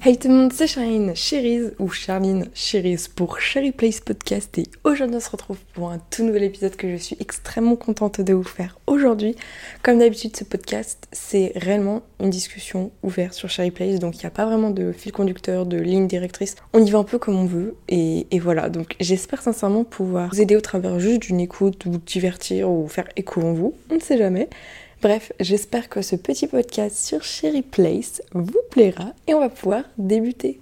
Hey tout le monde, c'est Charline Cherise ou Charline Cherise pour Cherry Place Podcast et aujourd'hui on se retrouve pour un tout nouvel épisode que je suis extrêmement contente de vous faire aujourd'hui. Comme d'habitude ce podcast c'est réellement une discussion ouverte sur Cherry Place donc il n'y a pas vraiment de fil conducteur, de ligne directrice. On y va un peu comme on veut et, et voilà donc j'espère sincèrement pouvoir vous aider au travers juste d'une écoute, vous divertir ou faire écho en vous, on ne sait jamais. Bref, j'espère que ce petit podcast sur Cherry Place vous plaira et on va pouvoir débuter.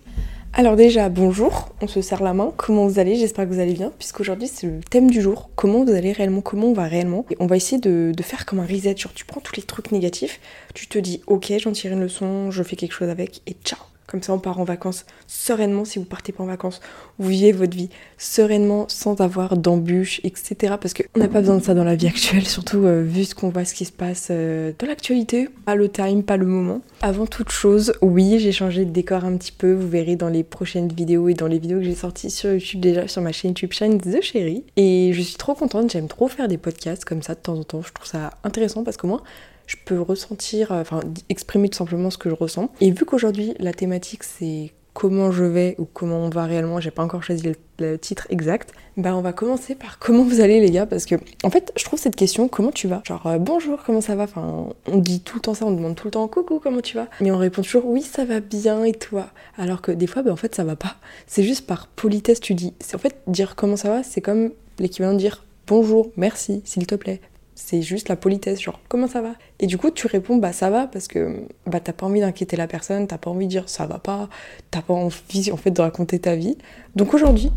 Alors déjà, bonjour, on se serre la main, comment vous allez? J'espère que vous allez bien, puisqu'aujourd'hui c'est le thème du jour, comment vous allez réellement, comment on va réellement? On va essayer de, de, faire comme un reset, genre tu prends tous les trucs négatifs, tu te dis ok, j'en tire une leçon, je fais quelque chose avec, et ciao comme ça, on part en vacances sereinement. Si vous partez pas en vacances, vous vivez votre vie sereinement, sans avoir d'embûches, etc. Parce qu'on n'a pas besoin de ça dans la vie actuelle, surtout euh, vu ce qu'on voit, ce qui se passe euh, dans l'actualité. Pas le time, pas le moment. Avant toute chose, oui, j'ai changé de décor un petit peu. Vous verrez dans les prochaines vidéos et dans les vidéos que j'ai sorties sur YouTube déjà, sur ma chaîne YouTube Shine The Chérie. Et je suis trop contente. J'aime trop faire des podcasts comme ça de temps en temps. Je trouve ça intéressant parce que moi, je peux ressentir, euh, enfin exprimer tout simplement ce que je ressens. Et vu qu'aujourd'hui la thématique c'est comment je vais ou comment on va réellement, j'ai pas encore choisi le, titre exact, bah on va commencer par comment vous allez les gars parce que en fait je trouve cette question comment tu vas? Genre euh, bonjour comment ça va? Enfin on dit tout le temps ça, on demande tout le temps coucou comment tu vas? Mais on répond toujours oui ça va bien et toi? Alors que des fois bah en fait ça va pas. C'est juste par politesse tu dis. En fait dire comment ça va c'est comme l'équivalent de dire bonjour, merci, s'il te plaît c'est juste la politesse, genre comment ça va? Et du coup, tu réponds bah ça va parce que bah t'as pas envie d'inquiéter la personne, t'as pas envie de dire ça va pas, t'as pas envie en fait de raconter ta vie. Donc aujourd'hui,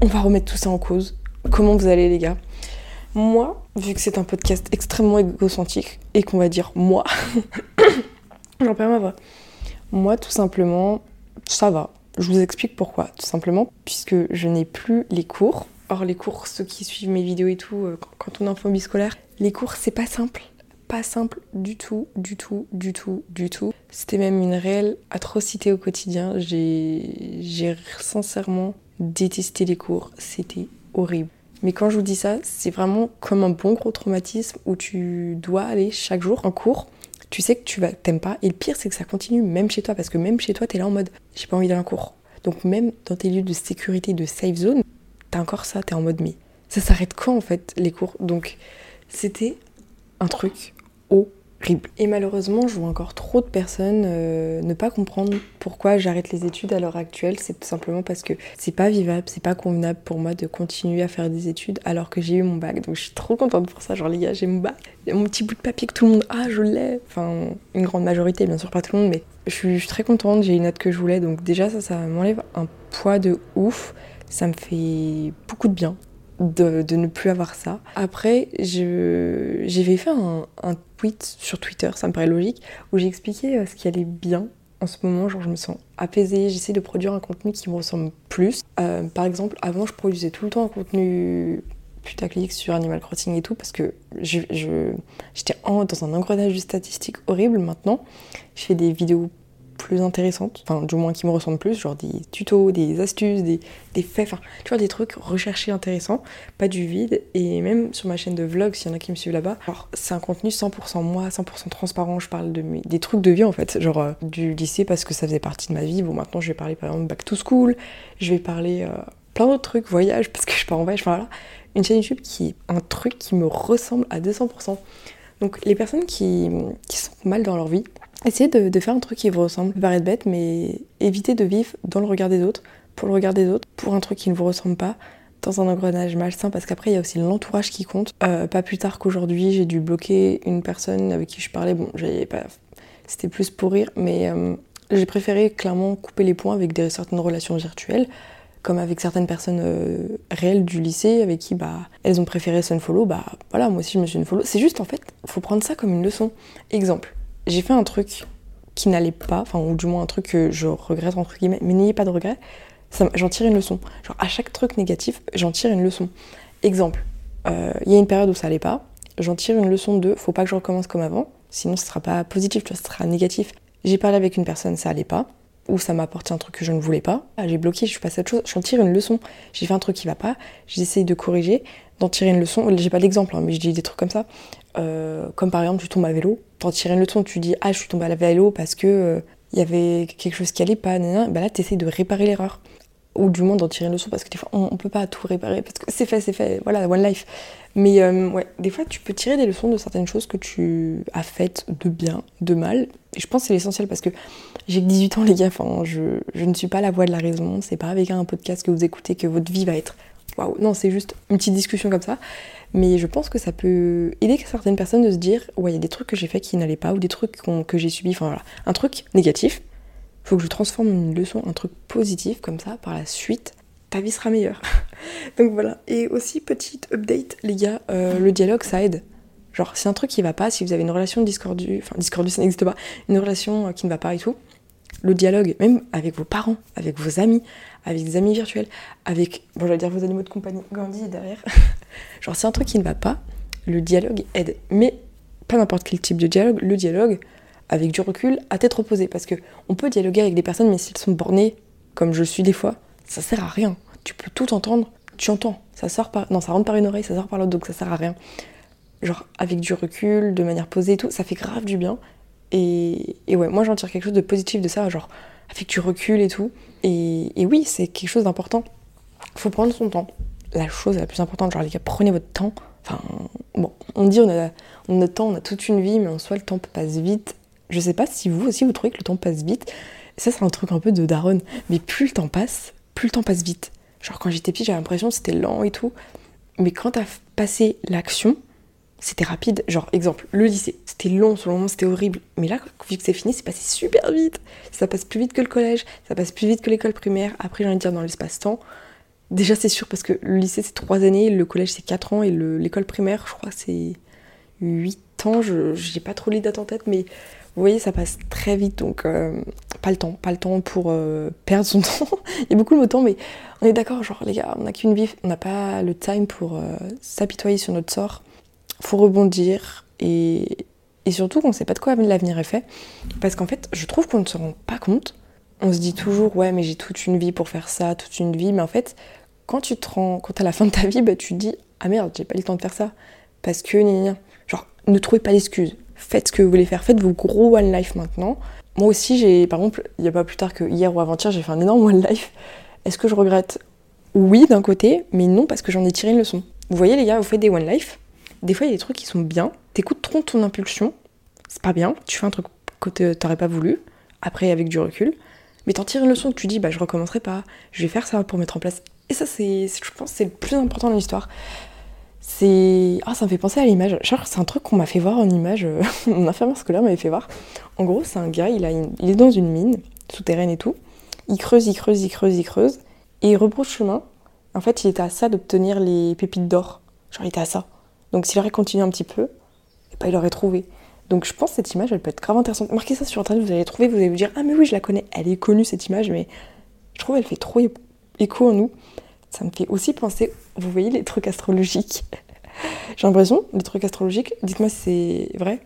on va remettre tout ça en cause. Comment vous allez les gars? Moi, vu que c'est un podcast extrêmement égocentrique et qu'on va dire moi, j'en perds ma voix. Moi, tout simplement, ça va. Je vous explique pourquoi. Tout simplement, puisque je n'ai plus les cours. Or, les cours, ceux qui suivent mes vidéos et tout, euh, quand on est en phobie scolaire, les cours, c'est pas simple. Pas simple du tout, du tout, du tout, du tout. C'était même une réelle atrocité au quotidien. J'ai sincèrement détesté les cours. C'était horrible. Mais quand je vous dis ça, c'est vraiment comme un bon gros traumatisme où tu dois aller chaque jour en cours. Tu sais que tu vas, t'aimes pas. Et le pire, c'est que ça continue même chez toi. Parce que même chez toi, t'es là en mode, j'ai pas envie d'aller en cours. Donc même dans tes lieux de sécurité, de safe zone, t'as encore ça. T'es en mode, mais ça s'arrête quand en fait les cours? Donc c'était un truc horrible. Et malheureusement, je vois encore trop de personnes euh, ne pas comprendre pourquoi j'arrête les études à l'heure actuelle. C'est tout simplement parce que c'est pas vivable, c'est pas convenable pour moi de continuer à faire des études alors que j'ai eu mon bac. Donc je suis trop contente pour ça. Genre, les gars, j'ai mon bac. Mon petit bout de papier que tout le monde a, je l'ai. Enfin, une grande majorité, bien sûr, pas tout le monde, mais je suis, très contente. J'ai une note que je voulais. Donc, déjà, ça, ça m'enlève un poids de ouf. Ça me fait beaucoup de bien de, ne plus avoir ça. Après, j'avais fait un, tweet sur Twitter, ça me paraît logique, où j'expliquais euh, ce qui allait bien en ce moment. Genre, je me sens apaisée, j'essaie de produire un contenu qui me ressemble plus. Euh, par exemple, avant, je produisais tout le temps un contenu putaclic sur Animal Crossing et tout, parce que j'étais je, dans un engrenage de statistiques horrible. Maintenant, je fais des vidéos plus intéressantes, enfin du moins qui me ressemblent plus, genre des tutos, des astuces, des, des faits, enfin tu vois des trucs recherchés intéressants, pas du vide, et même sur ma chaîne de vlog, s'il y en a qui me suivent là-bas, alors c'est un contenu 100% moi, 100% transparent, je parle de des trucs de vie en fait, genre euh, du lycée parce que ça faisait partie de ma vie, bon maintenant je vais parler par exemple back to school, je vais parler euh, plein d'autres trucs, voyage parce que je pars en voyage, enfin voilà, une chaîne YouTube qui est un truc qui me ressemble à 200%. Donc les personnes qui, qui sont mal dans leur vie, Essayez de, faire un truc qui vous ressemble. Ça peut paraître bête, mais évitez de vivre dans le regard des autres, pour le regard des autres, pour un truc qui ne vous ressemble pas, dans un engrenage malsain, parce qu'après, il y a aussi l'entourage qui compte. Euh, pas plus tard qu'aujourd'hui, j'ai dû bloquer une personne avec qui je parlais. Bon, pas... c'était plus pour rire, mais euh, j'ai préféré clairement couper les points avec certaines relations virtuelles comme avec certaines personnes euh, réelles du lycée avec qui bah elles ont préféré follow bah voilà moi aussi je me suis follow c'est juste en fait faut prendre ça comme une leçon exemple j'ai fait un truc qui n'allait pas, enfin, ou du moins un truc que je regrette, entre guillemets, mais n'ayez pas de regret, j'en tire une leçon. Genre, à chaque truc négatif, j'en tire une leçon. Exemple, euh, il y a une période où ça allait pas, j'en tire une leçon de faut pas que je recommence comme avant, sinon ce sera pas positif, tu vois, ce sera négatif. J'ai parlé avec une personne, ça allait pas, ou ça m'a apporté un truc que je ne voulais pas, ah, j'ai bloqué, je suis passée à autre chose, j'en tire une leçon. J'ai fait un truc qui va pas, j'essaye de corriger, d'en tirer une leçon. J'ai pas l'exemple, hein, mais je dis des trucs comme ça. Euh, comme par exemple, tu tombes à vélo, t'en tires une leçon, tu dis ah je suis tombée à la vélo parce que il il y avait quelque chose qui allait pas, bah là, tu essayes de réparer l'erreur. Ou du moins d'en tirer une leçon, parce que des fois, on, ne peut pas tout réparer, parce que c'est fait, c'est fait, voilà, one life. Mais euh, ouais, des fois, tu peux tirer des leçons de certaines choses que tu as faites de bien, de mal. Et je pense que c'est l'essentiel, parce que j'ai que 18 ans, les gars, enfin, je, je ne suis pas la voix de la raison. C'est pas avec un podcast que vous écoutez que votre vie va être waouh. Non, c'est juste une petite discussion comme ça. Mais je pense que ça peut aider certaines personnes de se dire ouais, il y a des trucs que j'ai fait qui n'allaient pas, ou des trucs que j'ai subis, enfin voilà. Un truc négatif, faut que je transforme une leçon, un truc positif, comme ça, par la suite, ta vie sera meilleure. Donc voilà. Et aussi, petite update, les gars, euh, le dialogue, ça aide. Genre, c'est un truc qui va pas, si vous avez une relation discordue, enfin, discordue, ça n'existe pas, une relation euh, qui ne va pas et tout, le dialogue, même avec vos parents, avec vos amis, avec des amis virtuels, avec, bon, j'allais dire vos animaux de compagnie, Gandhi derrière. Genre, c'est un truc qui ne va pas, le dialogue aide. Mais pas n'importe quel type de dialogue, le dialogue avec du recul à tête reposée. Parce que on peut dialoguer avec des personnes, mais s'ils sont bornés, comme je suis des fois, ça sert à rien. Tu peux tout entendre, tu entends. Ça sort par. Non, ça rentre par une oreille, ça sort par l'autre, donc ça sert à rien. Genre, avec du recul, de manière posée et tout, ça fait grave du bien. Et, ouais, moi j'en tire quelque chose de positif de ça, genre avec du recul et tout. Et, oui, c'est quelque chose d'important. Faut prendre son temps. La chose la plus importante, genre les gars, prenez votre temps. Enfin, bon, on dit on a, on a temps, on a toute une vie, mais en soi le temps passe vite. Je sais pas si vous aussi vous trouvez que le temps passe vite. Ça c'est un truc un peu de daronne. Mais plus le temps passe, plus le temps passe vite. Genre quand j'étais petite, j'avais l'impression que c'était lent et tout. Mais quand t'as passé l'action, c'était rapide. Genre, exemple, le lycée, c'était long, sur le moment, c'était horrible. Mais là, vu que c'est fini, c'est passé super vite. Ça passe plus vite que le collège, ça passe plus vite que l'école primaire. Après, j'ai envie de dire dans l'espace-temps. Déjà, c'est sûr, parce que le lycée, c'est 3 années, le collège, c'est 4 ans, et l'école primaire, je crois, c'est 8 ans. Je j'ai pas trop les dates en tête, mais vous voyez, ça passe très vite, donc euh, pas le temps, pas le temps pour euh, perdre son temps. Il y a beaucoup le mot temps, mais on est d'accord, genre les gars, on n'a qu'une vie, on n'a pas le time pour euh, s'apitoyer sur notre sort faut rebondir et, et surtout qu'on sait pas de quoi l'avenir est fait. Parce qu'en fait, je trouve qu'on ne se rend pas compte. On se dit toujours, ouais, mais j'ai toute une vie pour faire ça, toute une vie. Mais en fait, quand tu te rends, quand à la fin de ta vie, bah, tu te dis, ah merde, j'ai pas eu le temps de faire ça. Parce que, genre, ne trouvez pas d'excuses. Faites ce que vous voulez faire. Faites vos gros one life maintenant. Moi aussi, j'ai, par exemple, il n'y a pas plus tard que hier ou avant-hier, j'ai fait un énorme one life. Est-ce que je regrette? Oui, d'un côté, mais non, parce que j'en ai tiré une leçon. Vous voyez, les gars, vous faites des one life des fois, il y a des trucs qui sont bien. T'écoutes trop ton impulsion, c'est pas bien. Tu fais un truc que t'aurais pas voulu, après avec du recul. Mais t'en tires une leçon que tu dis, bah je recommencerai pas, je vais faire ça pour mettre en place. Et ça, c'est, je pense, c'est le plus important dans l'histoire. C'est. Ah, ça me fait penser à l'image. Genre, c'est un truc qu'on m'a fait voir en image. Euh, mon infirmière scolaire m'avait fait voir. En gros, c'est un gars, il, a il est dans une mine, souterraine et tout. Il creuse, il creuse, il creuse, il creuse. Et il rebrousse chemin. En fait, il était à ça d'obtenir les pépites d'or. Genre, il était à ça. Donc s'il aurait continué un petit peu, et ben, il aurait trouvé. Donc je pense que cette image, elle peut être grave intéressante. Marquez ça sur internet, vous allez trouver, vous allez vous dire Ah, mais oui, je la connais, elle est connue cette image, mais je trouve qu'elle fait trop écho en nous. Ça me fait aussi penser, vous voyez, les trucs astrologiques? J'ai l'impression, les trucs astrologiques, dites-moi si c'est vrai,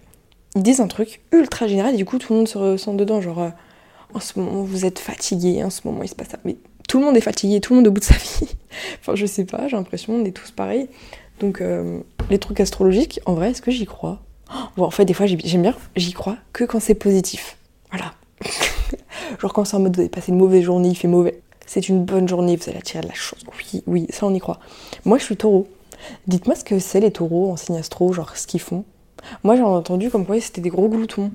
ils disent un truc ultra général du coup tout le monde se ressent dedans. Genre, euh, en ce moment vous êtes fatigué, en ce moment il se passe ça. Mais tout le monde est fatigué, tout le monde au bout de sa vie. enfin, je sais pas, j'ai l'impression, on est tous pareils. Donc, euh, les trucs astrologiques, en vrai, est-ce que j'y crois? Bon, en fait, des fois, j'aime bien, j'y crois que quand c'est positif. Voilà. Genre quand c'est en mode vous avez passé une mauvaise journée, il fait mauvais. C'est une bonne journée, vous allez attirer de la chose. Oui, oui, ça on y croit. Moi je suis taureau. Dites-moi ce que c'est les taureaux en signe astro, genre ce qu'ils font. Moi j'ai entendu comme quoi c'était des gros gloutons.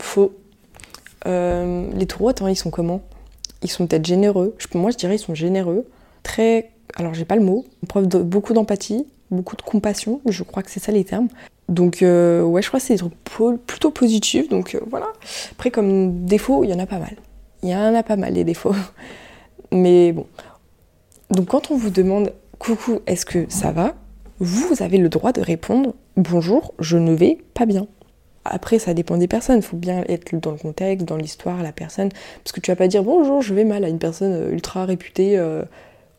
Faux. Euh, les taureaux, attends, ils sont comment? Ils sont peut-être généreux. Moi je dirais ils sont généreux. Très. Alors j'ai pas le mot. Preuve de beaucoup d'empathie, beaucoup de compassion, je crois que c'est ça les termes. Donc euh, ouais, je crois que c'est des trucs plutôt positifs, donc euh, voilà. Après comme défaut, il y en a pas mal. Il y en a pas mal des défauts. Mais bon. Donc quand on vous demande coucou, est-ce que ça va? Vous avez le droit de répondre bonjour, je ne vais pas bien. Après, ça dépend des personnes. Il faut bien être dans le contexte, dans l'histoire, la personne. Parce que tu vas pas dire bonjour, je vais mal à une personne euh, ultra réputée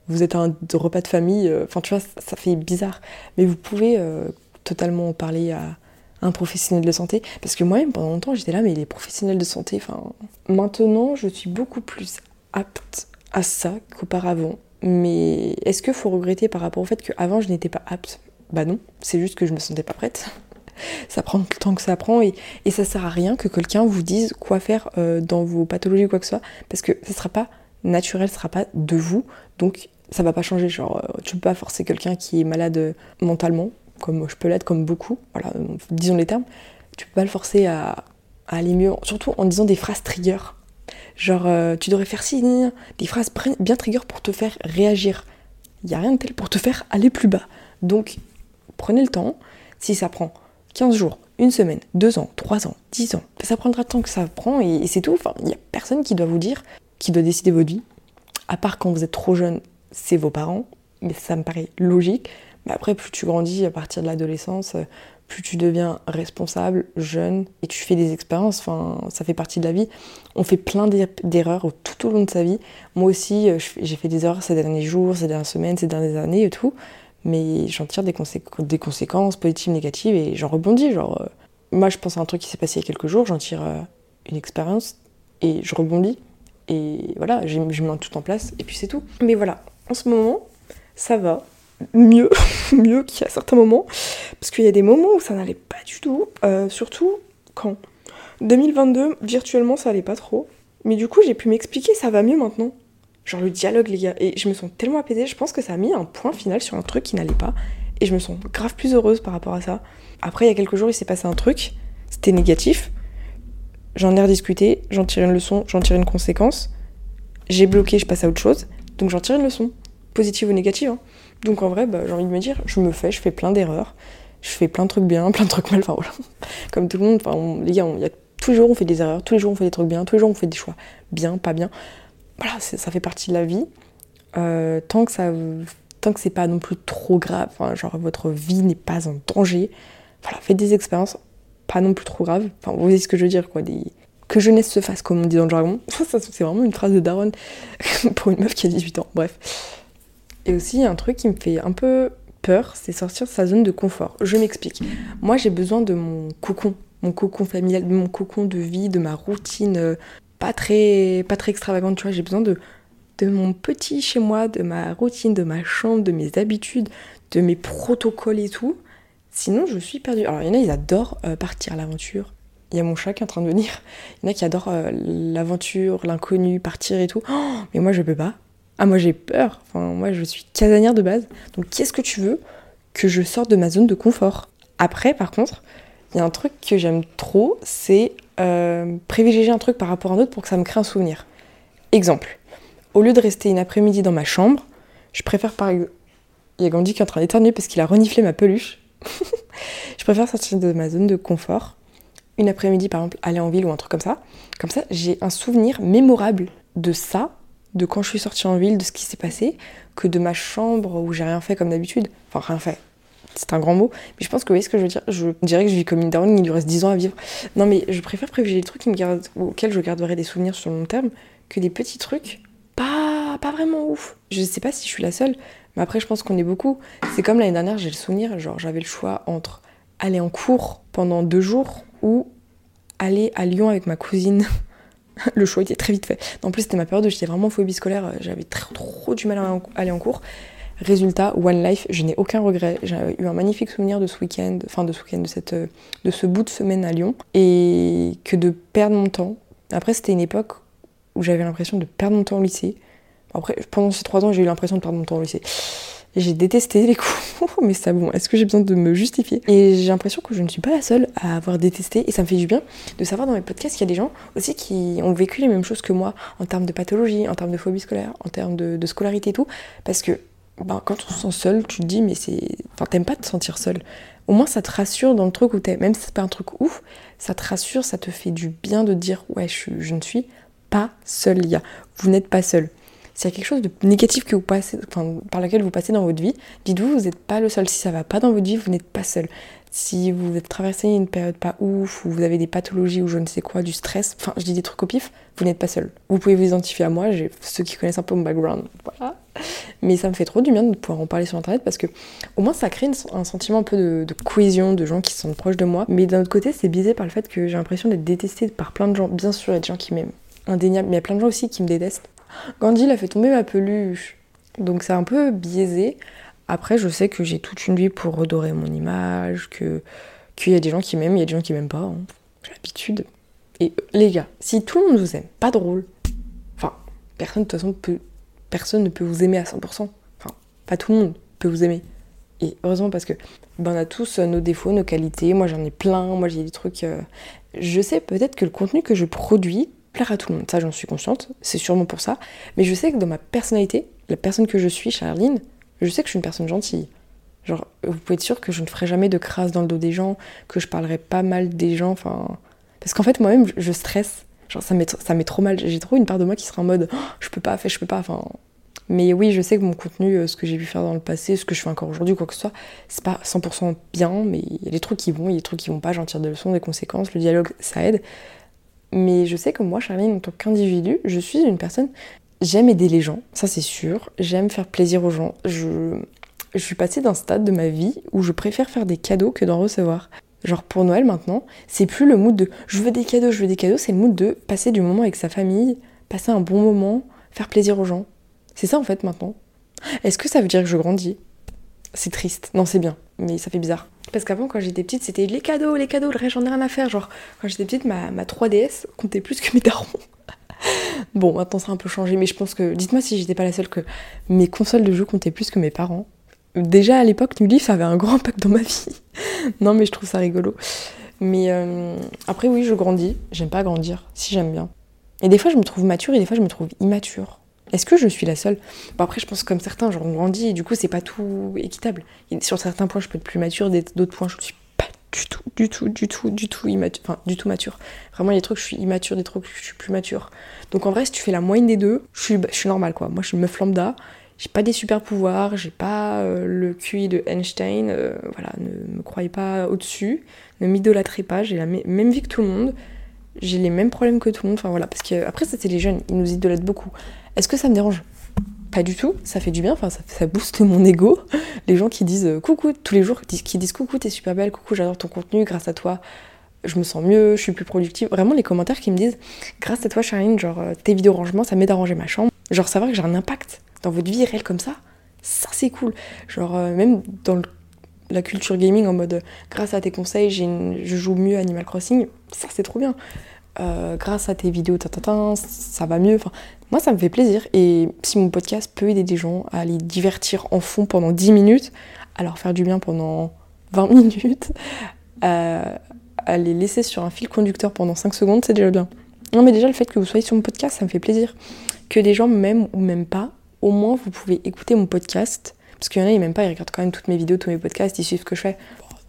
vous êtes un repas de famille, euh, enfin tu vois, ça fait bizarre. Mais vous pouvez euh, totalement parler à un professionnel de santé. Parce que moi-même, pendant longtemps, j'étais là, mais les professionnels de santé, enfin. Maintenant, je suis beaucoup plus apte à ça qu'auparavant. Mais est-ce qu'il faut regretter par rapport au fait qu'avant, je n'étais pas apte? Bah non, c'est juste que je me sentais pas prête. ça prend le temps que ça prend et, et ça sert à rien que quelqu'un vous dise quoi faire euh, dans vos pathologies ou quoi que ce soit, parce que ce sera pas naturel, ce sera pas de vous, donc ça va pas changer. Genre, euh, tu peux pas forcer quelqu'un qui est malade mentalement, comme je peux l'être, comme beaucoup, voilà, disons les termes, tu peux pas le forcer à, aller mieux, surtout en disant des phrases trigger. Genre, euh, tu devrais faire ci, des phrases bien trigger pour te faire réagir. Il n'y a rien de tel pour te faire aller plus bas. Donc, prenez le temps. Si ça prend 15 jours, une semaine, deux ans, trois ans, dix ans, ça prendra le temps que ça prend et, c'est tout. Enfin, il n'y a personne qui doit vous dire, qui doit décider votre vie. À part quand vous êtes trop jeune, c'est vos parents. Mais ça me paraît logique. Mais après, plus tu grandis à partir de l'adolescence, plus tu deviens responsable, jeune, et tu fais des expériences, enfin, ça fait partie de la vie. On fait plein d'erreurs tout au long de sa vie. Moi aussi, euh, j'ai fait des erreurs ces derniers jours, ces dernières semaines, ces dernières années et tout, mais j'en tire des, conséquences positives, négatives, et j'en rebondis. Genre, euh, moi, je pense à un truc qui s'est passé il y a quelques jours, j'en tire euh, une expérience, et je rebondis, et voilà, je mets tout en place, et puis c'est tout. Mais voilà, en ce moment, ça va, mieux, mieux qu'à certains moments, parce qu'il y a des moments où ça n'allait pas du tout, euh, surtout quand 2022, virtuellement, ça allait pas trop, mais du coup, j'ai pu m'expliquer, ça va mieux maintenant. Genre le dialogue, les gars, et je me sens tellement apaisée, je pense que ça a mis un point final sur un truc qui n'allait pas, et je me sens grave plus heureuse par rapport à ça. Après, il y a quelques jours, il s'est passé un truc, c'était négatif, j'en ai rediscuté, j'en tire une leçon, j'en tire une conséquence, j'ai bloqué, je passe à autre chose, donc j'en tire une leçon, positive ou négative. Hein. Donc en vrai, bah, j'ai envie de me dire, je me fais, je fais plein d'erreurs, je fais plein de trucs bien, plein de trucs mal, enfin voilà. Comme tout le monde, les gars, y a, tous les jours on fait des erreurs, tous les jours on fait des trucs bien, tous les jours on fait des choix bien, pas bien. Voilà, ça fait partie de la vie. Euh, tant que ça tant c'est pas non plus trop grave, genre votre vie n'est pas en danger, voilà, faites des expériences pas non plus trop graves. Enfin, vous voyez ce que je veux dire, quoi. Que jeunesse se fasse, comme on dit dans le jargon. C'est vraiment une phrase de Darwin pour une meuf qui a 18 ans. Bref. Et aussi, un truc qui me fait un peu peur, c'est sortir de sa zone de confort. Je m'explique. Moi, j'ai besoin de mon cocon, mon cocon familial, de mon cocon de vie, de ma routine euh, pas très, pas très extravagante, tu vois. J'ai besoin de, de mon petit chez moi, de ma routine, de ma chambre, de mes habitudes, de mes protocoles et tout. Sinon, je suis perdue. Alors, il y en a, ils adorent euh, partir à l'aventure. Il y a mon chat qui est en train de venir. Il y en a qui adorent euh, l'aventure, l'inconnu, partir et tout. Oh, mais moi, je peux pas. Ah, moi j'ai peur. Enfin, moi je suis casanière de base. Donc qu'est-ce que tu veux que je sorte de ma zone de confort? Après, par contre, il y a un truc que j'aime trop, c'est euh, privilégier un truc par rapport à un autre pour que ça me crée un souvenir. Exemple, au lieu de rester une après-midi dans ma chambre, je préfère par exemple. Il y a Gandhi qui est en train d'éternuer parce qu'il a reniflé ma peluche. je préfère sortir de ma zone de confort. Une après-midi, par exemple, aller en ville ou un truc comme ça. Comme ça, j'ai un souvenir mémorable de ça de quand je suis sortie en ville, de ce qui s'est passé, que de ma chambre où j'ai rien fait comme d'habitude. Enfin, rien fait. C'est un grand mot. Mais je pense que vous voyez ce que je veux dire. Je dirais que je vis comme une daronne, il lui reste 10 ans à vivre. Non, mais je préfère privilégier les trucs qui me gardent, auxquels je garderai des souvenirs sur le long terme que des petits trucs pas, pas vraiment ouf. Je sais pas si je suis la seule, mais après, je pense qu'on est beaucoup. C'est comme l'année dernière, j'ai le souvenir, genre, j'avais le choix entre aller en cours pendant deux jours ou aller à Lyon avec ma cousine le choix était très vite fait. En plus, c'était ma période où j'étais vraiment phobie scolaire, j'avais trop du mal à aller en cours. Résultat, One Life, je n'ai aucun regret. J'ai eu un magnifique souvenir de ce week-end, enfin de ce week-end, de, cette, de ce bout de semaine à Lyon, et que de perdre mon temps. Après, c'était une époque où j'avais l'impression de perdre mon temps au lycée. Après, pendant ces trois ans, j'ai eu l'impression de perdre mon temps au lycée. J'ai détesté les cours, mais ça bon, est-ce que j'ai besoin de me justifier? Et j'ai l'impression que je ne suis pas la seule à avoir détesté, et ça me fait du bien de savoir dans mes podcasts qu'il y a des gens aussi qui ont vécu les mêmes choses que moi en termes de pathologie, en termes de phobie scolaire, en termes de, scolarité et tout, parce que ben, quand on se sent seul, tu te dis, mais c'est. Enfin, t'aimes pas te sentir seul. Au moins, ça te rassure dans le truc où t'es. Même si c'est pas un truc ouf, ça te rassure, ça te fait du bien de dire, ouais, je, ne suis pas seul, les gars. Vous n'êtes pas seul s'il y a quelque chose de négatif que vous passez, par lequel vous passez dans votre vie, dites-vous, vous n'êtes pas le seul. Si ça va pas dans votre vie, vous n'êtes pas seul. Si vous traversez une période pas ouf, ou vous avez des pathologies ou je ne sais quoi, du stress, enfin, je dis des trucs au pif, vous n'êtes pas seul. Vous pouvez vous identifier à moi, j'ai ceux qui connaissent un peu mon background, voilà. Mais ça me fait trop du bien de pouvoir en parler sur internet parce que au moins ça crée un sentiment un peu de, de, cohésion, de gens qui sont proches de moi. Mais d'un autre côté, c'est biaisé par le fait que j'ai l'impression d'être détestée par plein de gens. Bien sûr, il y a des gens qui m'aiment, indéniable, mais il y a plein de gens aussi qui me détestent. Gandhi, il a fait tomber ma peluche. Donc c'est un peu biaisé. Après, je sais que j'ai toute une vie pour redorer mon image, que, qu'il y a des gens qui m'aiment, il y a des gens qui m'aiment pas. Hein. J'ai l'habitude. Et euh, les gars, si tout le monde vous aime, pas drôle. Enfin, personne de toute façon peut, personne ne peut vous aimer à 100%. Enfin, pas tout le monde peut vous aimer. Et heureusement parce que ben, on a tous nos défauts, nos qualités. Moi j'en ai plein. Moi j'ai des trucs. Euh, je sais peut-être que le contenu que je produis plaire à tout le monde. Ça j'en suis consciente. C'est sûrement pour ça. Mais je sais que dans ma personnalité, la personne que je suis, Charline, je sais que je suis une personne gentille. Genre, vous pouvez être sûr que je ne ferai jamais de crasse dans le dos des gens, que je parlerai pas mal des gens, enfin... Parce qu'en fait, moi-même, je stresse. Genre, ça met, ça met trop mal. J'ai trop une part de moi qui sera en mode, oh, je peux pas, faire, je peux pas, enfin... Mais oui, je sais que mon contenu, euh, ce que j'ai pu faire dans le passé, ce que je fais encore aujourd'hui, quoi que ce soit, c'est pas 100% bien, mais il y a des trucs qui vont, il y a des trucs qui vont pas, j'en tire des leçons, des conséquences, le dialogue, ça aide. Mais je sais que moi, Charline, en tant qu'individu, je suis une personne J'aime aider les gens, ça c'est sûr. J'aime faire plaisir aux gens. Je, je suis passée d'un stade de ma vie où je préfère faire des cadeaux que d'en recevoir. Genre pour Noël maintenant, c'est plus le mood de je veux des cadeaux, je veux des cadeaux, c'est le mood de passer du moment avec sa famille, passer un bon moment, faire plaisir aux gens. C'est ça en fait maintenant. Est-ce que ça veut dire que je grandis? C'est triste. Non, c'est bien, mais ça fait bizarre. Parce qu'avant, quand j'étais petite, c'était les cadeaux, les cadeaux, le reste, j'en ai rien à faire. Genre, quand j'étais petite, ma, ma 3DS comptait plus que mes darons. Bon, maintenant ça a un peu changé, mais je pense que. Dites-moi si j'étais pas la seule que mes consoles de jeux comptaient plus que mes parents. Déjà à l'époque, New Leaf avait un grand impact dans ma vie. non, mais je trouve ça rigolo. Mais euh, après, oui, je grandis. J'aime pas grandir, si j'aime bien. Et des fois, je me trouve mature et des fois, je me trouve immature. Est-ce que je suis la seule? Bon, après, je pense comme certains, genre on grandit et du coup, c'est pas tout équitable. sur certains points, je peux être plus mature, d'autres points, je suis du tout, du tout, du tout, du tout immature. Enfin, du tout mature. Vraiment, il y a des trucs, je suis immature, des trucs, je suis plus mature. Donc en vrai, si tu fais la moyenne des deux, je suis, normale quoi. Moi, je suis une meuf lambda. J'ai pas des super pouvoirs, j'ai pas euh, le QI de Einstein. Euh, voilà, ne me croyez pas au-dessus. Ne m'idolâtrez pas. J'ai la même vie que tout le monde. J'ai les mêmes problèmes que tout le monde. Enfin voilà, parce que après, c'était les jeunes, ils nous idolâtrent beaucoup. Est-ce que ça me dérange? Pas du tout, ça fait du bien, ça, booste mon ego. Les gens qui disent euh, coucou tous les jours, qui disent coucou, t'es super belle, coucou, j'adore ton contenu, grâce à toi, je me sens mieux, je suis plus productive. Vraiment les commentaires qui me disent grâce à toi Charline, genre euh, tes vidéos rangement, ça m'aide à ranger ma chambre. Genre savoir que j'ai un impact dans votre vie réelle comme ça, ça c'est cool. Genre euh, même dans la culture gaming en mode grâce à tes conseils, je joue mieux Animal Crossing, ça c'est trop bien. Euh, grâce à tes vidéos, ça va mieux. Enfin, moi, ça me fait plaisir. Et si mon podcast peut aider des gens à les divertir en fond pendant 10 minutes, à leur faire du bien pendant 20 minutes, euh, à les laisser sur un fil conducteur pendant 5 secondes, c'est déjà bien. Non, mais déjà, le fait que vous soyez sur mon podcast, ça me fait plaisir. Que des gens m'aiment ou m'aiment pas, au moins vous pouvez écouter mon podcast. Parce qu'il y en a, ils m'aiment pas, ils regardent quand même toutes mes vidéos, tous mes podcasts, ils suivent ce que je fais.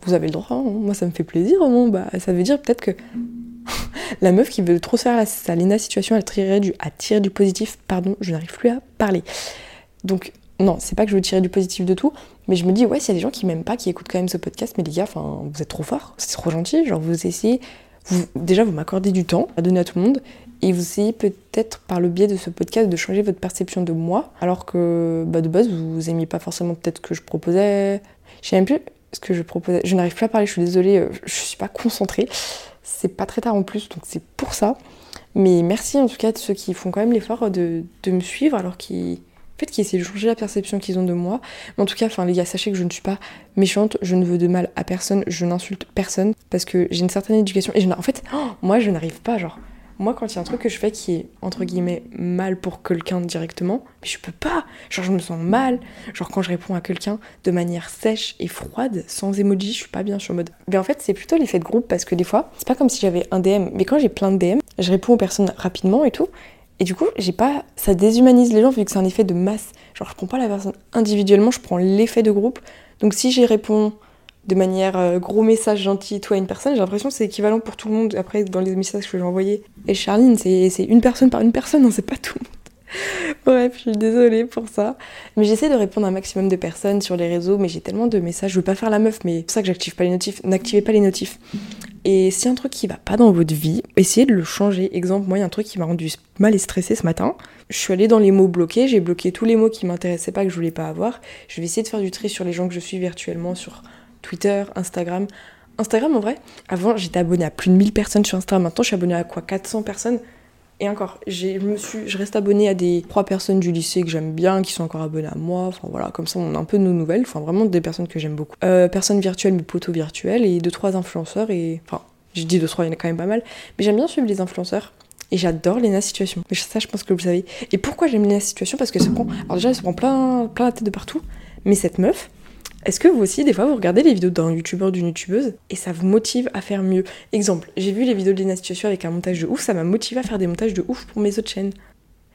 vous avez le droit, hein. moi ça me fait plaisir, bon, bah, ça veut dire peut-être que la meuf qui veut trop faire sa Lena situation, elle tirerait du, à tirer du positif. Pardon, je n'arrive plus à parler. Donc, non, c'est pas que je veux tirer du positif de tout, mais je me dis, ouais, s'il y a des gens qui m'aiment pas, qui écoutent quand même ce podcast, mais les gars, enfin, vous êtes trop forts, c'est trop gentil. Genre, vous essayez, vous, déjà, vous m'accordez du temps à donner à tout le monde, et vous essayez peut-être par le biais de ce podcast de changer votre perception de moi, alors que bah, de base, vous aimiez pas forcément peut-être que je proposais. Je sais même plus ce que je proposais. Je n'arrive plus à parler, je suis désolée, euh, je suis pas concentrée. C'est pas très tard en plus, donc c'est pour ça. Mais merci en tout cas de ceux qui font quand même l'effort de, me suivre alors qu'ils fait, qui essaient de changer la perception qu'ils ont de moi. Mais en tout cas, enfin, les gars, sachez que je ne suis pas méchante, je ne veux de mal à personne, je n'insulte personne parce que j'ai une certaine éducation et je en fait, oh, moi, je n'arrive pas, genre, moi, quand il y a un truc que je fais qui est, entre guillemets, mal pour quelqu'un directement, mais je peux pas. Genre, je me sens mal. Genre, quand je réponds à quelqu'un de manière sèche et froide, sans emoji, je suis pas bien. Je suis en mode. Mais en fait, c'est plutôt l'effet de groupe parce que des fois, c'est pas comme si j'avais un DM. Mais quand j'ai plein de DM, je réponds aux personnes rapidement et tout. Et du coup, j'ai pas. Ça déshumanise les gens vu que c'est un effet de masse. Genre, je prends pas la personne individuellement, je prends l'effet de groupe. Donc, si j'y réponds de manière euh, gros message gentil toi à une personne, j'ai l'impression que c'est équivalent pour tout le monde. Après, dans les messages que j'ai envoyés. Et Charline, c'est une personne par une personne, non, c'est pas tout le monde. Bref, je suis désolée pour ça. Mais j'essaie de répondre à un maximum de personnes sur les réseaux, mais j'ai tellement de messages, je veux pas faire la meuf, mais c'est pour ça que j'active pas les notifs. N'activez pas les notifs. Et si un truc qui va pas dans votre vie, essayez de le changer. Exemple, moi, il y a un truc qui m'a rendu mal et stressée ce matin. Je suis allée dans les mots bloqués, j'ai bloqué tous les mots qui m'intéressaient pas, que je voulais pas avoir. Je vais essayer de faire du tri sur les gens que je suis virtuellement, sur Twitter, Instagram. Instagram, en vrai, avant, j'étais abonnée à plus de 1000 personnes sur Instagram. Maintenant, je suis abonnée à quoi? 400 personnes? Et encore, je me suis, je reste abonnée à des trois personnes du lycée que j'aime bien, qui sont encore abonnées à moi. Enfin voilà, comme ça on a un peu nos nouvelles. Enfin vraiment des personnes que j'aime beaucoup. Euh, personnes virtuelles, mais poteaux virtuels et deux trois influenceurs et enfin, je dis deux trois, il y en a quand même pas mal. Mais j'aime bien suivre les influenceurs. Et j'adore Lena Situation. Mais ça, je pense que vous savez. Et pourquoi j'aime Lena Situation Parce que se prend. Alors déjà, elle se prend plein, plein la tête de partout. Mais cette meuf, est-ce que vous aussi, des fois, vous regardez les vidéos d'un youtubeur ou d'une youtubeuse et ça vous motive à faire mieux? Exemple, j'ai vu les vidéos de avec un montage de ouf, ça m'a motivé à faire des montages de ouf pour mes autres chaînes.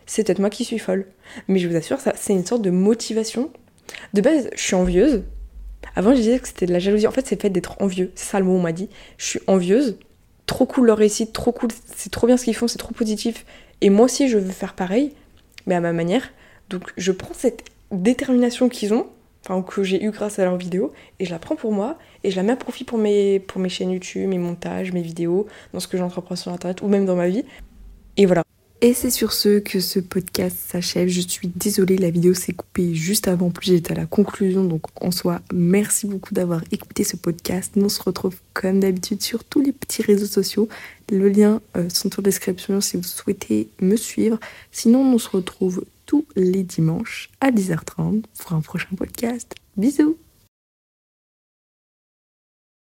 C'est peut-être moi qui suis folle. Mais je vous assure, ça, c'est une sorte de motivation. De base, je suis envieuse. Avant, je disais que c'était de la jalousie. En fait, c'est le fait d'être envieux. C'est ça le mot, on m'a dit. Je suis envieuse. Trop cool leur réussite, trop cool. C'est trop bien ce qu'ils font, c'est trop positif. Et moi aussi, je veux faire pareil, mais à ma manière. Donc, je prends cette détermination qu'ils ont enfin que j'ai eu grâce à leurs vidéos, et je la prends pour moi, et je la mets à profit pour mes, pour mes chaînes YouTube, mes montages, mes vidéos, dans ce que j'entreprends sur Internet, ou même dans ma vie. Et voilà. Et c'est sur ce que ce podcast s'achève. Je suis désolée, la vidéo s'est coupée juste avant, plus j'étais à la conclusion, donc en soi, merci beaucoup d'avoir écouté ce podcast. Nous on se retrouve comme d'habitude sur tous les petits réseaux sociaux. Le lien euh, sont en description si vous souhaitez me suivre. Sinon, on se retrouve tous les dimanches à 10h30 pour un prochain podcast. Bisous